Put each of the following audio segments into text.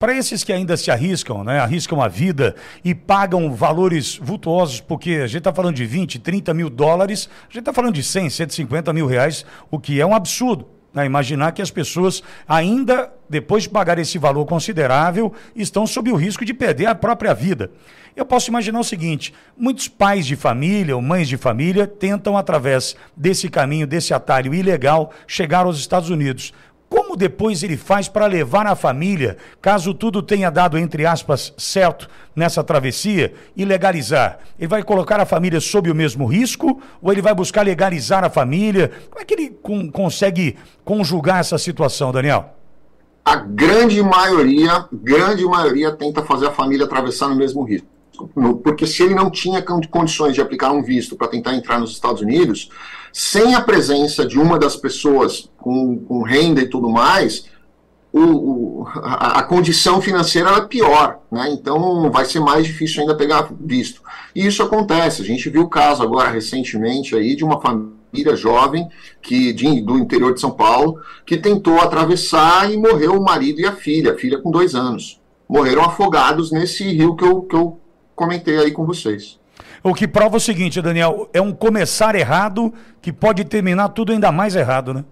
Para esses que ainda se arriscam, né, arriscam a vida e pagam valores vultuosos, porque a gente está falando de 20, 30 mil dólares, a gente está falando de 100, 150 mil reais, o que é um absurdo. Né? Imaginar que as pessoas, ainda depois de pagar esse valor considerável, estão sob o risco de perder a própria vida. Eu posso imaginar o seguinte: muitos pais de família ou mães de família tentam, através desse caminho, desse atalho ilegal, chegar aos Estados Unidos. Como depois ele faz para levar a família, caso tudo tenha dado, entre aspas, certo nessa travessia, e legalizar? Ele vai colocar a família sob o mesmo risco ou ele vai buscar legalizar a família? Como é que ele com, consegue conjugar essa situação, Daniel? A grande maioria, grande maioria tenta fazer a família atravessar no mesmo risco porque se ele não tinha condições de aplicar um visto para tentar entrar nos Estados Unidos, sem a presença de uma das pessoas com, com renda e tudo mais, o, o, a, a, condição financeira é pior, né? então vai ser mais difícil ainda pegar visto. E isso acontece, a gente viu o caso agora recentemente aí de uma família jovem que de, do interior de São Paulo que tentou atravessar e morreu o marido e a filha, a filha com dois anos. Morreram afogados nesse rio que eu, que eu comentei aí com vocês. O que prova o seguinte, Daniel, é um começar errado que pode terminar tudo ainda mais errado, né?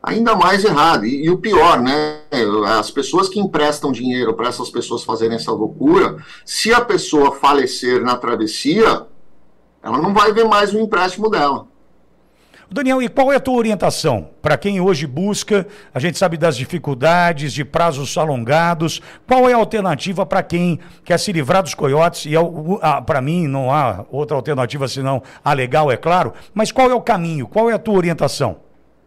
Ainda mais errado. E, e o pior, né? As pessoas que emprestam dinheiro para essas pessoas fazerem essa loucura, se a pessoa falecer na travessia, ela não vai ver mais o empréstimo dela. Daniel, e qual é a tua orientação para quem hoje busca? A gente sabe das dificuldades, de prazos alongados. Qual é a alternativa para quem quer se livrar dos coiotes? E para mim não há outra alternativa senão a legal, é claro. Mas qual é o caminho? Qual é a tua orientação?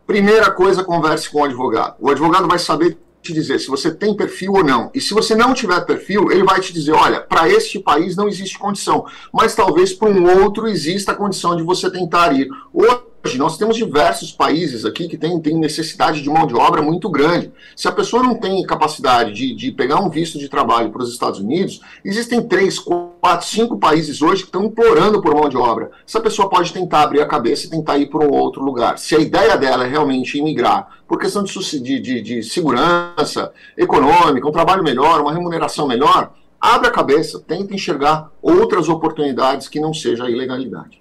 Primeira coisa, converse com o advogado. O advogado vai saber te dizer se você tem perfil ou não. E se você não tiver perfil, ele vai te dizer: olha, para este país não existe condição, mas talvez para um outro exista a condição de você tentar ir. Ou nós temos diversos países aqui que têm, têm necessidade de mão de obra muito grande. Se a pessoa não tem capacidade de, de pegar um visto de trabalho para os Estados Unidos, existem três, quatro, cinco países hoje que estão implorando por mão de obra. Essa pessoa pode tentar abrir a cabeça e tentar ir para um outro lugar. Se a ideia dela é realmente imigrar por questão de, de, de segurança econômica, um trabalho melhor, uma remuneração melhor, abre a cabeça, tenta enxergar outras oportunidades que não seja a ilegalidade.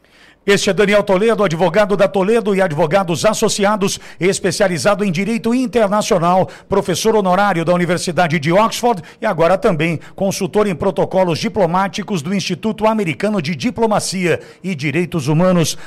Este é Daniel Toledo, advogado da Toledo e Advogados Associados, especializado em Direito Internacional, professor honorário da Universidade de Oxford e agora também consultor em protocolos diplomáticos do Instituto Americano de Diplomacia e Direitos Humanos.